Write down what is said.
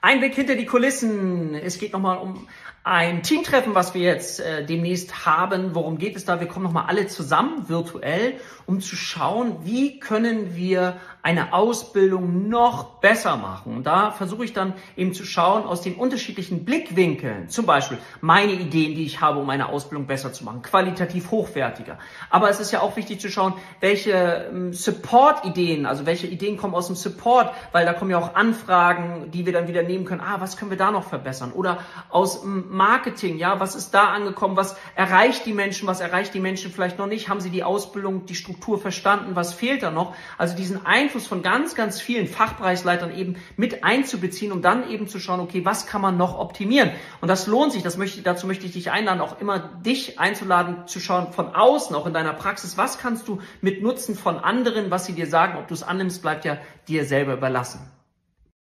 Ein Blick hinter die Kulissen. Es geht nochmal um ein Teamtreffen, was wir jetzt äh, demnächst haben. Worum geht es da? Wir kommen nochmal alle zusammen virtuell, um zu schauen, wie können wir eine Ausbildung noch besser machen. Und da versuche ich dann eben zu schauen aus den unterschiedlichen Blickwinkeln. Zum Beispiel meine Ideen, die ich habe, um eine Ausbildung besser zu machen, qualitativ hochwertiger. Aber es ist ja auch wichtig zu schauen, welche ähm, Support-Ideen, also welche Ideen kommen aus dem Support, weil da kommen ja auch Anfragen, die wir dann wieder nehmen können. Ah, was können wir da noch verbessern? Oder aus Marketing, ja, was ist da angekommen? Was erreicht die Menschen? Was erreicht die Menschen vielleicht noch nicht? Haben sie die Ausbildung, die Struktur verstanden? Was fehlt da noch? Also diesen Einfluss von ganz, ganz vielen Fachbereichsleitern eben mit einzubeziehen, um dann eben zu schauen, okay, was kann man noch optimieren? Und das lohnt sich. Das möchte, dazu möchte ich dich einladen, auch immer dich einzuladen, zu schauen von außen, auch in deiner Praxis. Was kannst du mit Nutzen von anderen, was sie dir sagen, ob du es annimmst, bleibt ja dir selber überlassen.